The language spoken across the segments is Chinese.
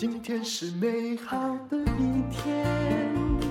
今天是美好的一天。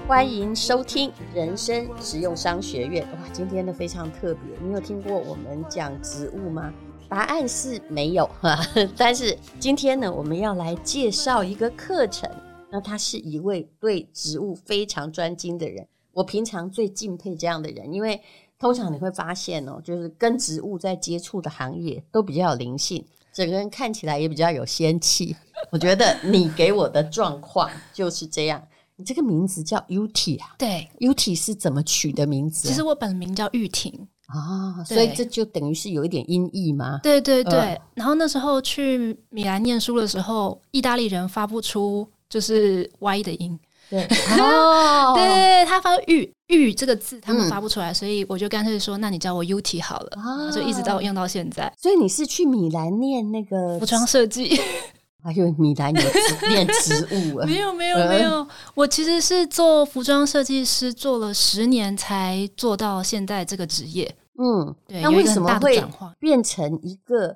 欢迎收听人生实用商学院。哇，今天的非常特别。你有听过我们讲植物吗？答案是没有哈。但是今天呢，我们要来介绍一个课程。那他是一位对植物非常专精的人。我平常最敬佩这样的人，因为通常你会发现哦，就是跟植物在接触的行业都比较有灵性，整个人看起来也比较有仙气。我觉得你给我的状况就是这样。你这个名字叫 Yuti 啊？对，Yuti 是怎么取的名字啊？其实我本名叫玉婷啊，所以这就等于是有一点音译吗？对对对。呃，然后那时候去米兰念书的时候，意大利人发不出就是 Y 的音，对哦，对，他发玉玉这个字，他们发不出来，嗯，所以我就干脆说，那你叫我 Yuti 好了，啊，就一直到用到现在。所以你是去米兰念那个服装设计？还有米兰有念植物啊？没有没有没有，我其实是做服装设计师，做了十年才做到现在这个职业。嗯，对，那为什么会变成一个？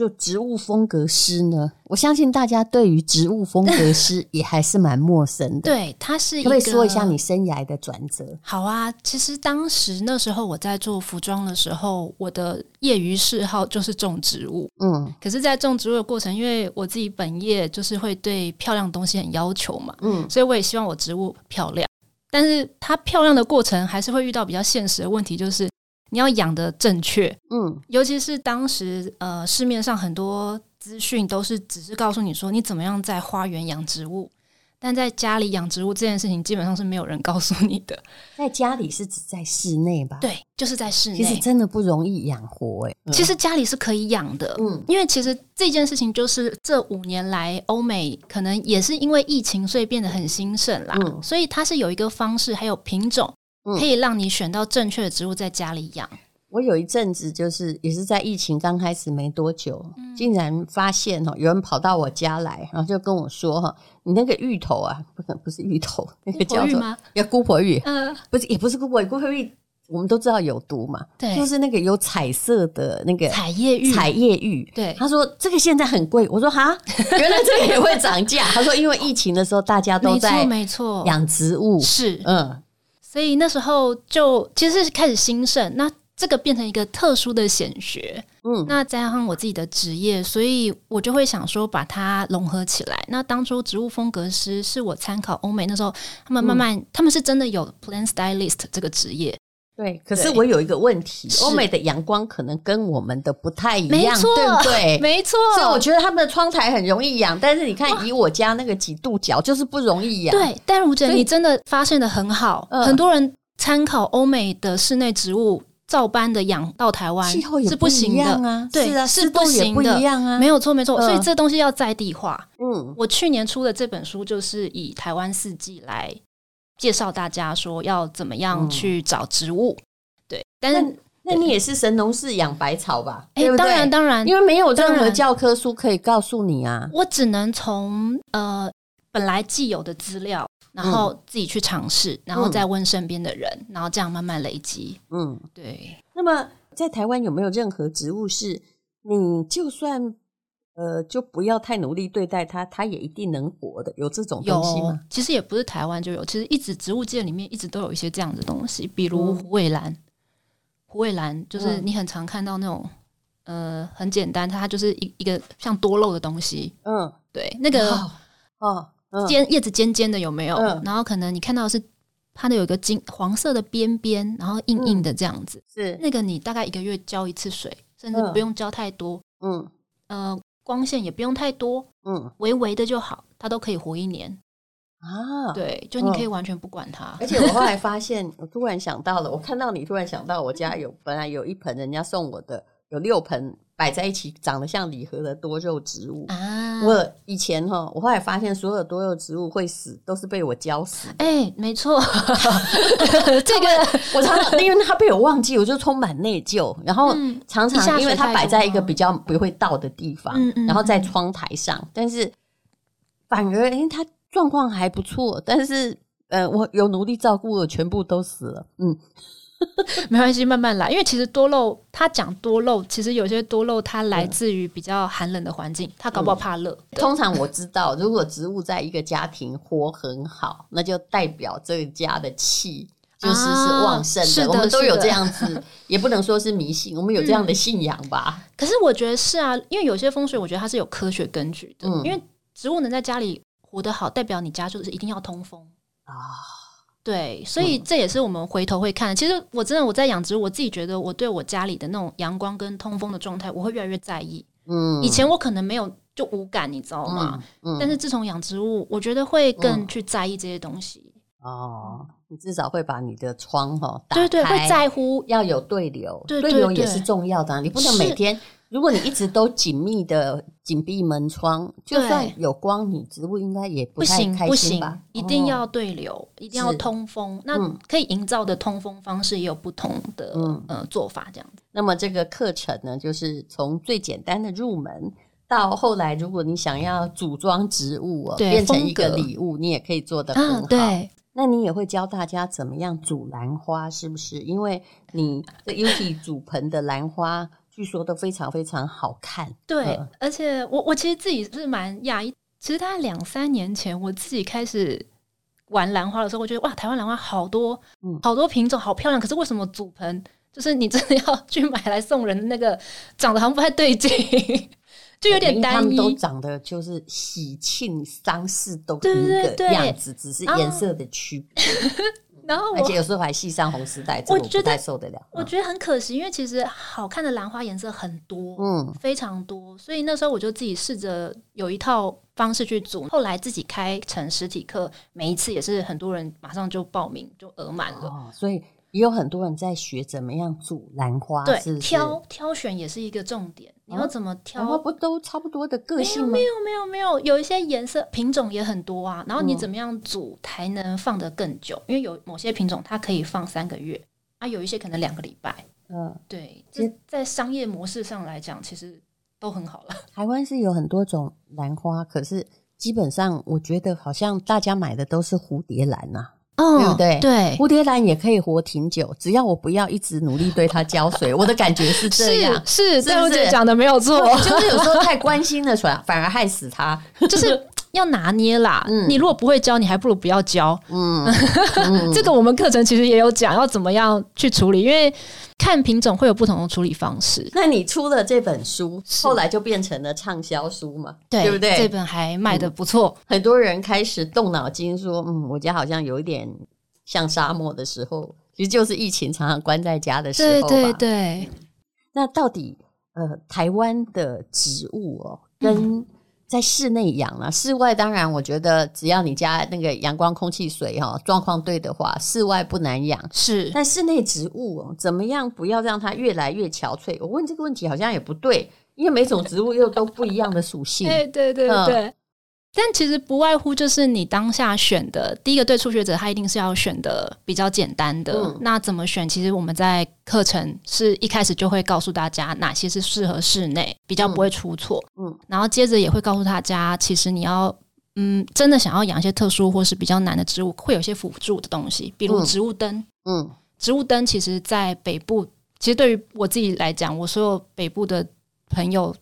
就植物风格师呢？我相信大家对于植物风格师 也还是蛮陌生的。对，他是一个。可可以说一下你生涯的转折？好啊，其实当时那时候我在做服装的时候，我的业余嗜好就是种植物。嗯，可是，在种植物的过程，因为我自己本业就是会对漂亮东西很要求嘛，嗯，所以我也希望我植物漂亮。但是它漂亮的过程还是会遇到比较现实的问题，就是。你要养的正确，嗯，尤其是当时呃市面上很多资讯都是只是告诉你说你怎么样在花园养植物，但在家里养植物这件事情基本上是没有人告诉你的。在家里是指在室内吧？对，就是在室内。其实真的不容易养活哎、欸。其实家里是可以养的，嗯，因为其实这件事情就是这五年来欧美可能也是因为疫情所以变得很兴盛啦，嗯，所以它是有一个方式还有品种。可以让你选到正确的植物在家里养。我有一阵子就是也是在疫情刚开始没多久，嗯、竟然发现哈，有人跑到我家来，然后就跟我说哈，你那个芋头啊，不可不是芋头，那个叫做叫姑婆芋，嗯，不是也不是姑婆芋，姑婆芋我们都知道有毒嘛，对，就是那个有彩色的那个彩叶芋，彩叶芋，对，他说这个现在很贵，我说哈，原来这个也会涨价，他说因为疫情的时候大家都在没错。养植物。是。嗯。所以那时候就其实是开始兴盛，那这个变成一个特殊的显学，嗯，那加上我自己的职业，所以我就会想说把它融合起来。那当初植物风格师是我参考欧美那时候，他们慢慢、嗯、他们是真的有 plant stylist 这个职业。对，可是我有一个问题，欧美的阳光可能跟我们的不太一样，对不对？没错，所以我觉得他们的窗台很容易养，但是你看以我家那个几度角，就是不容易养。对，但如姐，你真的发现的很好，呃、很多人参考欧美的室内植物，照搬的养到台湾，气候也不行的啊，对，是啊，湿度也不一样啊，没有错，没错，所以这东西要在地化。嗯，我去年出的这本书就是以台湾四季来。介绍大家说要怎么样去找植物，嗯、对，但是那，那你也是神农氏养百草吧？哎、欸，当然当然，因为没有任何教科书可以告诉你啊。我只能从呃本来既有的资料，然后自己去尝试，嗯、然后再问身边的人，然后这样慢慢累积。嗯，对。那么在台湾有没有任何植物是你就算？呃，就不要太努力对待它，它也一定能活的。有这种东西吗？其实也不是台湾就有，其实一直植物界里面一直都有一些这样的东西，比如虎尾兰。虎尾兰就是你很常看到那种，呃，很简单，它就是一一个像多肉的东西。嗯，对，那个哦，尖叶子尖尖的有没有？然后可能你看到的是它的有一个金黄色的边边，然后硬硬的这样子。是那个你大概一个月浇一次水，甚至不用浇太多。嗯，呃。光线也不用太多，嗯，微微的就好，它都可以活一年啊。对，就你可以完全不管它。嗯、而且我后来发现，我突然想到了，我看到你突然想到，我家有本来有一盆人家送我的，有六盆。摆在一起，长得像礼盒的多肉植物啊！我以前哈，我后来发现，所有多肉植物会死，都是被我浇死。哎、欸，没错，这个我常常 因为它被我忘记，我就充满内疚。然后常常因为它摆在一个比较不会倒的地方，然后在窗台上，但是反而因为它状况还不错，但是呃，我有努力照顾，我全部都死了。嗯。没关系，慢慢来。因为其实多肉，他讲多肉，其实有些多肉它来自于比较寒冷的环境，它搞不好怕热。嗯、通常我知道，如果植物在一个家庭活很好，那就代表这个家的气就是是旺盛的。啊、是的，我们都有这样子，也不能说是迷信，我们有这样的信仰吧。嗯、可是我觉得是啊，因为有些风水，我觉得它是有科学根据的。嗯、因为植物能在家里活得好，代表你家就是一定要通风啊。对，所以这也是我们回头会看。嗯、其实我真的我在养植物，我自己觉得我对我家里的那种阳光跟通风的状态，我会越来越在意。嗯，以前我可能没有就无感，你知道吗？嗯，嗯，但是自从养植物，我觉得会更去在意这些东西。嗯、哦，你至少会把你的窗哈打开，对对，会在乎要有对流，对，对，对，对流也是重要的、啊。你不能每天。如果你一直都紧密的 紧闭门窗，就算有光，你植物应该也不太开心吧？不行，不行，一定要对流，哦、一定要通风。那可以营造的通风方式也有不同的、嗯、呃做法，这样子。那么这个课程呢，就是从最简单的入门到后来，如果你想要组装植物哦，变成一个礼物，你也可以做得很好。啊、对，那你也会教大家怎么样组兰花，是不是？因为你尤其组盆的兰花。据说都非常非常好看，对，嗯、而且我我其实自己是蛮讶异，其实大概两三年前我自己开始玩兰花的时候，我觉得哇，台湾兰花好多，嗯、好多品种，好漂亮。可是为什么组盆就是你真的要去买来送人的那个，长得好像不太对劲，就有点单一。他们都长得就是喜庆丧事都一个样子，只是颜色的区别。啊 然后，而且有时候还系上红丝带，我觉得受得了。我觉得很可惜，因为其实好看的兰花颜色很多，嗯，非常多。所以那时候我就自己试着有一套方式去组，后来自己开成实体课，每一次也是很多人马上就报名，就额满了。哦，所以。也有很多人在学怎么样煮兰花，对，是是挑挑选也是一个重点。你要怎么挑？不都差不多的个性吗？没有没有没有有，一些颜色品种也很多啊。然后你怎么样煮才能放得更久？嗯、因为有某些品种它可以放三个月啊，有一些可能两个礼拜。嗯，对，这在商业模式上来讲，其实都很好了。台湾是有很多种兰花，可是基本上我觉得好像大家买的都是蝴蝶兰呐、啊。哦，对不对？对，蝴蝶兰也可以活挺久，只要我不要一直努力对它浇水。我的感觉是这样，是是，对。我姐讲的没有错，就是有时候太关心了，反反而害死它，就是。要拿捏啦，嗯、你如果不会教，你还不如不要教。嗯，这个我们课程其实也有讲，要怎么样去处理，因为看品种会有不同的处理方式。那你出了这本书，后来就变成了畅销书嘛？对，对不对？这本还卖的不错，嗯，很多人开始动脑筋说：“嗯，我家好像有一点像沙漠的时候，其实就是疫情常常关在家的时候吧。”对对对。那到底呃，台湾的植物哦，跟、嗯在室内养啊，室外当然，我觉得只要你家那个阳光、空气、水哈状况对的话，室外不难养。是，但室内植物哦，怎么样不要让它越来越憔悴？我问这个问题好像也不对，因为每种植物又都不一样的属性。对对对对。嗯但其实不外乎就是你当下选的第一个，对初学者他一定是要选的比较简单的。嗯、那怎么选？其实我们在课程是一开始就会告诉大家哪些是适合室内，比较不会出错。嗯，然后接着也会告诉大家，其实你要嗯真的想要养一些特殊或是比较难的植物，会有些辅助的东西，比如植物灯。嗯，植物灯其实在北部，其实对于我自己来讲，我所有北部的朋友。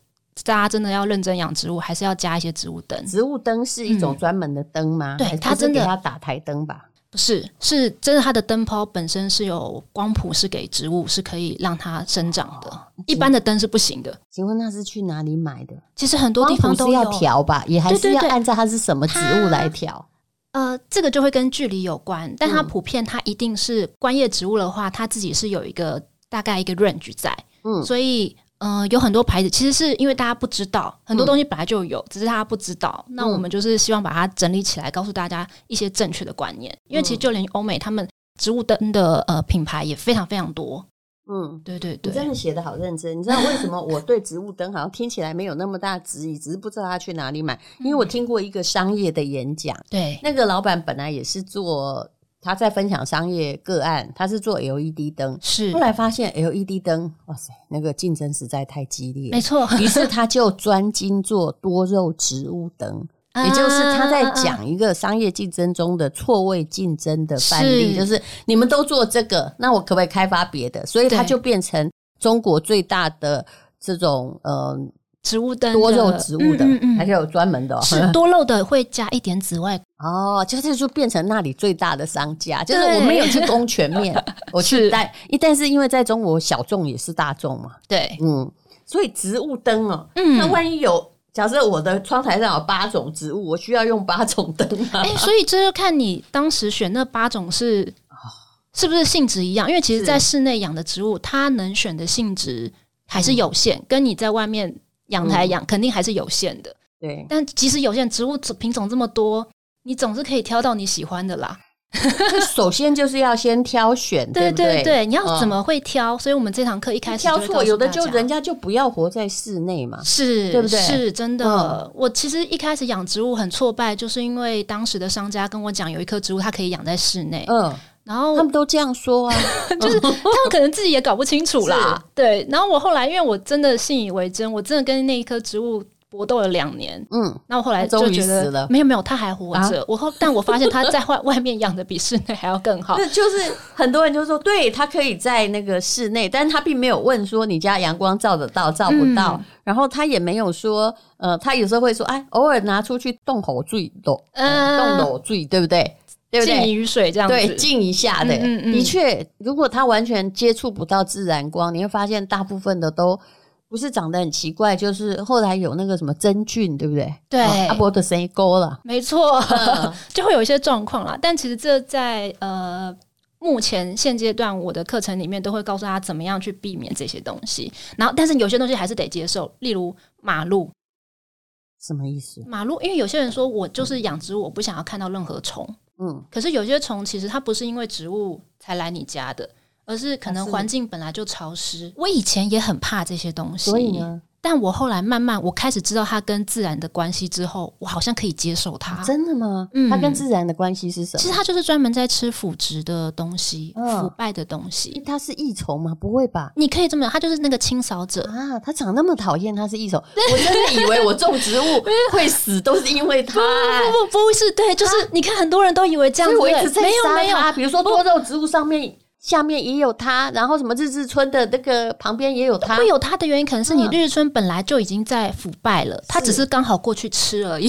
大家真的要认真养植物，还是要加一些植物灯？植物灯是一种专门的灯吗？嗯、对，它真的要打台灯吧？不是，是真的，它的灯泡本身是有光谱，是给植物是可以让它生长的。哦、一般的灯是不行的。请问那是去哪里买的？其实很多地方都要调吧，也还是要按照它是什么植物来调。呃，这个就会跟距离有关，但它普遍它一定是观叶植物的话，它自己是有一个大概一个 range 在，嗯，所以。嗯、呃，有很多牌子，其实是因为大家不知道，很多东西本来就有，嗯、只是大家不知道。那我们就是希望把它整理起来，告诉大家一些正确的观念。因为其实就连欧美他们植物灯的呃品牌也非常非常多。嗯，对对对，你真的写的好认真。你知道为什么我对植物灯好像听起来没有那么大质疑，只是不知道他去哪里买？因为我听过一个商业的演讲，对，那个老板本来也是做。他在分享商业个案，他是做 LED 灯，是后来发现 LED 灯，哇塞，那个竞争实在太激烈，没错，于是他就专精做多肉植物灯。也就是他在讲一个商业竞争中的错位竞争的范例，是就是你们都做这个，那我可不可以开发别的？所以他就变成中国最大的这种呃。植物灯多肉植物的，嗯嗯嗯。还是有专门的、哦，是 多肉的会加一点紫外。哦，就是就变成那里最大的商家，就是我没有去攻全面，我去带，是但是因为在中国小众也是大众嘛，对，嗯，所以植物灯哦，嗯，那万一有假设我的窗台上有八种植物，我需要用八种灯吗？哎、欸，所以这就看你当时选那八种是是不是性质一样，因为其实在室内养的植物，它能选的性质还是有限，嗯、跟你在外面。阳台养肯定还是有限的，对。但即使有限，植物品种这么多，你总是可以挑到你喜欢的啦。首先就是要先挑选，对对对。你要怎么会挑？所以我们这堂课一开始挑错，有的就人家就不要活在室内嘛，是，对不对？是真的。我其实一开始养植物很挫败，就是因为当时的商家跟我讲，有一棵植物它可以养在室内，嗯。然后他们都这样说啊，就是 他们可能自己也搞不清楚啦。是对，然后我后来因为我真的信以为真，我真的跟那一棵植物搏斗了两年。嗯，那我后来就觉得没有没有，他还活着。啊、我后但我发现他在外外面养的比室内还要更好。就是很多人就说，对，他可以在那个室内，但是他并没有问说你家阳光照得到照不到，嗯、然后他也没有说，呃，他有时候会说，哎，偶尔拿出去动口水，动动脑水，对不对？对不对？浸雨水这样子，对，浸一下的。嗯嗯、的确，如果它完全接触不到自然光，你会发现大部分的都不是长得很奇怪，就是后来有那个什么真菌，对不对？对，阿伯的生沟了，没错，嗯、就会有一些状况啦。但其实这在呃目前现阶段，我的课程里面都会告诉他怎么样去避免这些东西。然后，但是有些东西还是得接受，例如马路，什么意思？马路，因为有些人说我就是养植物，我不想要看到任何虫。嗯，可是有些虫其实它不是因为植物才来你家的，而是可能环境本来就潮湿。我以前也很怕这些东西，所以呢，但我后来慢慢我开始知道它跟自然的关系之后，我好像可以接受它。真的吗？嗯，它跟自然的关系是什么？其实它就是专门在吃腐殖的东西，腐败的东西。它是益虫吗？不会吧？你可以这么讲，它就是那个清扫者啊。它长那么讨厌，它是益虫。我真的以为我种植物 会死，都是因为它。不不不是，对，就是你看很多人都以为这样子，我一直在没有没有。比如说多肉植物上面。下面也有它，然后什么日日村的那个旁边也有它。会有它的原因，可能是你日日村本来就已经在腐败了，它只是刚好过去吃而已。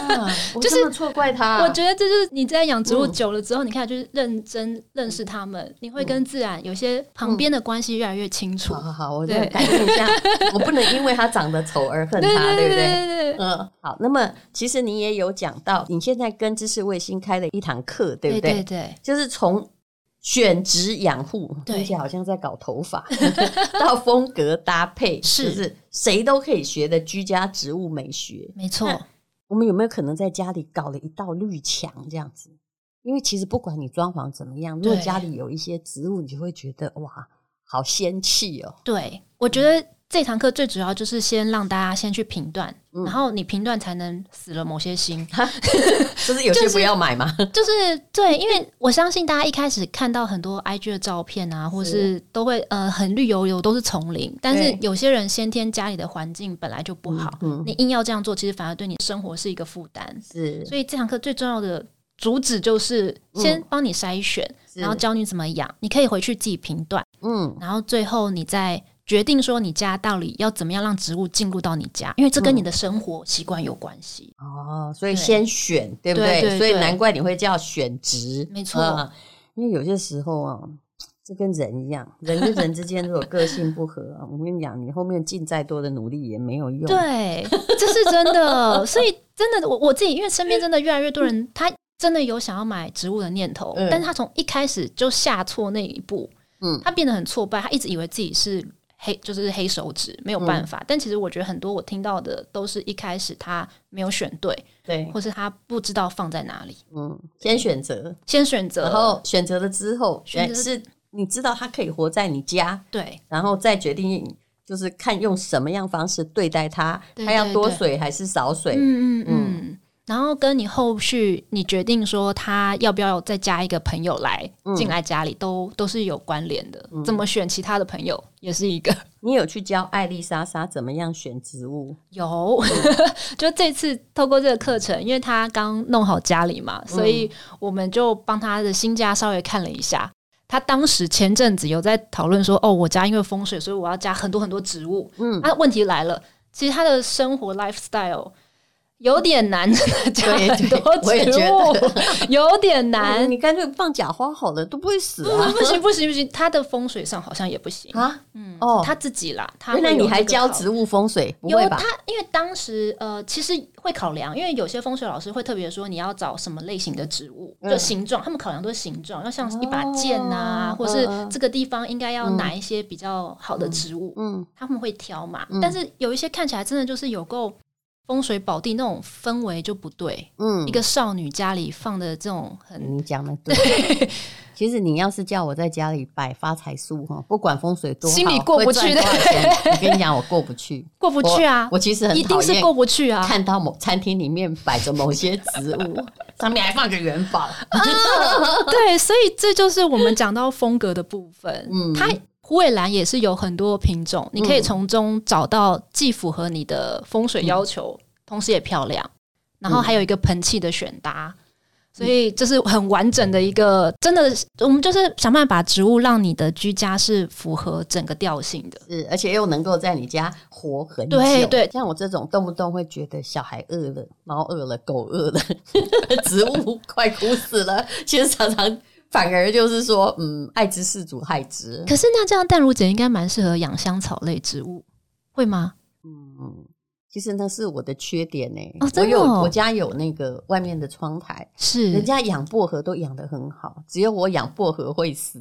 就是错怪它。我觉得这就是你在养植物久了之后，你看就是认真认识它们，你会跟自然有些旁边的关系越来越清楚。好好，我再改正一下，我不能因为它长得丑而恨它，对不对？嗯，好。那么其实你也有讲到，你现在跟知识卫星开了一堂课，对不对？对对，就是从。选植养护，听起来好像在搞头发，到风格搭配，是就是谁都可以学的居家植物美学。没错，我们有没有可能在家里搞了一道绿墙这样子？因为其实不管你装潢怎么样，如果家里有一些植物，你就会觉得哇，好仙气哦。对，我觉得。这堂课最主要就是先让大家先去评断，嗯、然后你评断才能死了某些心。就是有些不要买嘛？就是、就是、对，因为我相信大家一开始看到很多 IG 的照片啊，或是都会呃很绿油油都是丛林，但是有些人先天家里的环境本来就不好，嗯嗯、你硬要这样做，其实反而对你生活是一个负担。是，所以这堂课最重要的主旨就是先帮你筛选，嗯、然后教你怎么养，你可以回去自己评断，嗯，然后最后你再。决定说你家到底要怎么样让植物进入到你家，因为这跟你的生活习惯有关系、嗯、哦。所以先选，对，对不对？对对对，所以难怪你会叫选植，没错、嗯。因为有些时候啊，这跟人一样，人跟人之间如果个性不合，我跟你讲，你后面尽再多的努力也没有用。对，这是真的。所以真的，我我自己因为身边真的越来越多人，他真的有想要买植物的念头，嗯、但是他从一开始就下错那一步，嗯，他变得很挫败，他一直以为自己是。黑就是黑手指，没有办法。嗯、但其实我觉得很多我听到的都是一开始他没有选对，对，或是他不知道放在哪里。嗯，先选择，先选择，然后选择了之后，选择是你知道他可以活在你家，对，然后再决定就是看用什么样方式对待他，对对对，他要多水还是少水。嗯嗯嗯。然后跟你后续你决定说他要不要再加一个朋友来进来家里，嗯、都都是有关联的。嗯、怎么选其他的朋友也是一个。你有去教艾丽莎莎怎么样选植物？有，就这次透过这个课程，因为她刚弄好家里嘛，所以我们就帮她的新家稍微看了一下。他当时前阵子有在讨论说：“哦，我家因为风水，所以我要加很多很多植物。”嗯，那、啊、问题来了，其实他的生活 lifestyle。有点难，加 很多植物，有点难。你干脆放假花好了，都不会死啊！不行不行不行，他的风水上好像也不行啊。嗯哦，他自己啦。原来你还教植物风水？不会吧？他因为当时呃，其实会考量，因为有些风水老师会特别说你要找什么类型的植物，就形状，他们考量都是形状，要像一把剑呐，或是这个地方应该要哪一些比较好的植物，嗯，他们会挑嘛。但是有一些看起来真的就是有够。风水宝地那种氛围就不对，嗯，一个少女家里放的这种很，你讲的对。其实你要是叫我在家里摆发财树哈，不管风水多好，心里过不去的。我跟你讲，我过不去，过不去啊！我其实很一定是过不去啊！看到某餐厅里面摆着某些植物，上面还放着元宝，对，所以这就是我们讲到风格的部分。嗯，它。虎尾兰也是有很多品种，你可以从中找到既符合你的风水要求，嗯、同时也漂亮。然后还有一个盆器的选搭，嗯、所以这是很完整的一个。真的，我们就是想办法把植物让你的居家是符合整个调性的，是而且又能够在你家活很久。对对，像我这种动不动会觉得小孩饿了、猫饿了、狗饿了，植物快枯死了，其实常常。反而就是说，嗯，爱之是主，害之。可是那这样，淡如姐应该蛮适合养香草类植物，会吗？嗯，其实那是我的缺点呢、欸。哦，真的、哦，我有我家有那个外面的窗台，是人家养薄荷都养得很好，只有我养薄荷会死。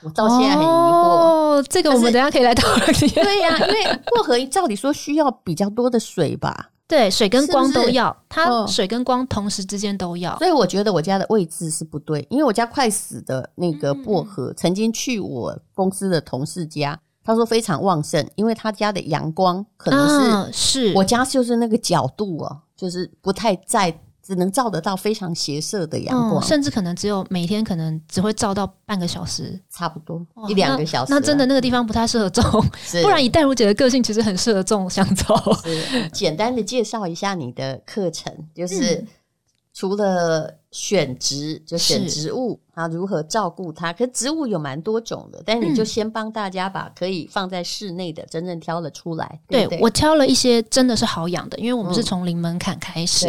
我到现在很疑惑。哦，这个我们等一下可以来讨论。对呀、啊，因为薄荷照理说需要比较多的水吧。对，水跟光都要，是？是它水跟光同时之间都要，所以我觉得我家的位置是不对，因为我家快死的那个薄荷，嗯、曾经去我公司的同事家，他说非常旺盛，因为他家的阳光可能是、啊、是。我家就是那个角度哦，就是不太在。只能照得到非常斜射的阳光，嗯，甚至可能只有每天可能只会照到半个小时，差不多一两个小时。那真的那个地方不太适合种，不然以淡如姐的个性，其实很适合种香草。简单的介绍一下你的课程，就是除了选植，就选植物，啊如何照顾它。可是植物有蛮多种的，但你就先帮大家把可以放在室内的真正挑了出来。对，我挑了一些真的是好养的，因为我们是从零门槛开始。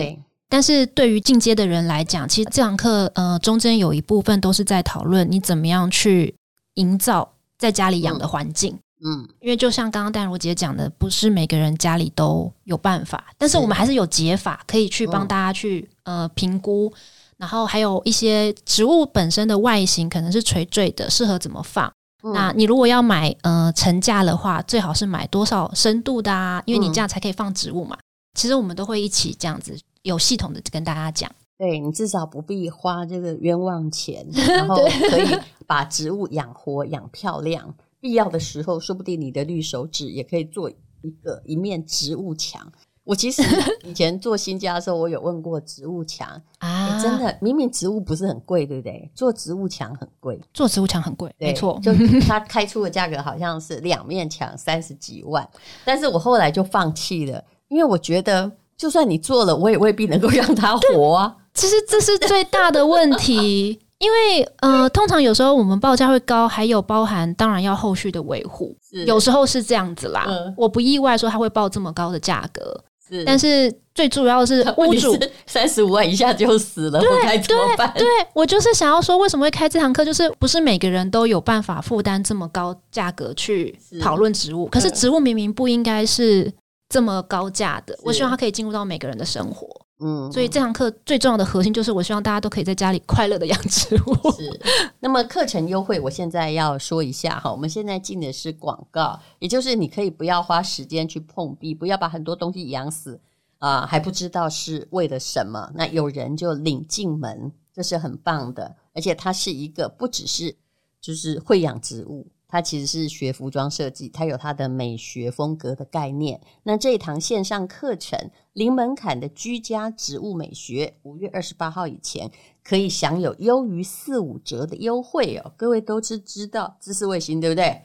但是对于进阶的人来讲，其实这堂课呃中间有一部分都是在讨论你怎么样去营造在家里养的环境。嗯，因为就像刚刚淡如姐讲的，不是每个人家里都有办法，但是我们还是有解法可以去帮大家去呃评估，然后还有一些植物本身的外形可能是垂坠的，适合怎么放。那你如果要买呃成架的话，最好是买多少深度的啊？因为你这样才可以放植物嘛。其实我们都会一起这样子。有系统的跟大家讲，对，你至少不必花这个冤枉钱，然后可以把植物养活、养漂亮。必要的时候，说不定你的绿手指也可以做一个一面植物墙。我其实以前做新家的时候，我有问过植物墙 啊，真的，明明植物不是很贵，对不对？做植物墙很贵，做植物墙很贵，没错。就 它开出的价格好像是两面墙三十几万，但是我后来就放弃了，因为我觉得。就算你做了，我也未必能够让它活啊。其实这是最大的问题，因为呃，通常有时候我们报价会高，还有包含当然要后续的维护，有时候是这样子啦。嗯、我不意外说他会报这么高的价格，是。但是最主要的是 屋主三十五万一下就死了，对我该怎么办？对，我就是想要说，为什么会开这堂课？就是不是每个人都有办法负担这么高价格去讨论植物，是可是植物明明不应该是。这么高价的，我希望它可以进入到每个人的生活。嗯，所以这堂课最重要的核心就是，我希望大家都可以在家里快乐的养植物。是。那么课程优惠，我现在要说一下哈，我们现在进的是广告，也就是你可以不要花时间去碰壁，不要把很多东西养死啊，还不知道是为了什么。那有人就领进门，这是很棒的，而且它是一个不只是就是会养植物。他其实是学服装设计，他有他的美学风格的概念。那这一堂线上课程零门槛的居家植物美学，五月二十八号以前可以享有优于四五折的优惠哦。各位都是知道知识卫星对不对？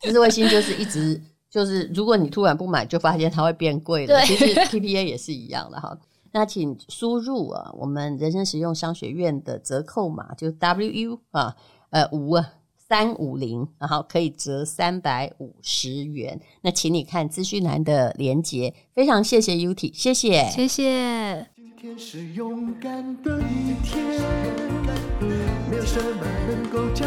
知识卫星就是一直就是，如果你突然不买，就发现它会变贵的。其实 TPA 也是一样的哈。那请输入啊，我们人生实用商学院的折扣码就 WU 啊，呃五啊。三五零，然后可以折三百五十元。那请你看资讯栏的连接。非常谢谢 Uti，谢谢，谢谢。今天是勇敢的一天，没有什么能够将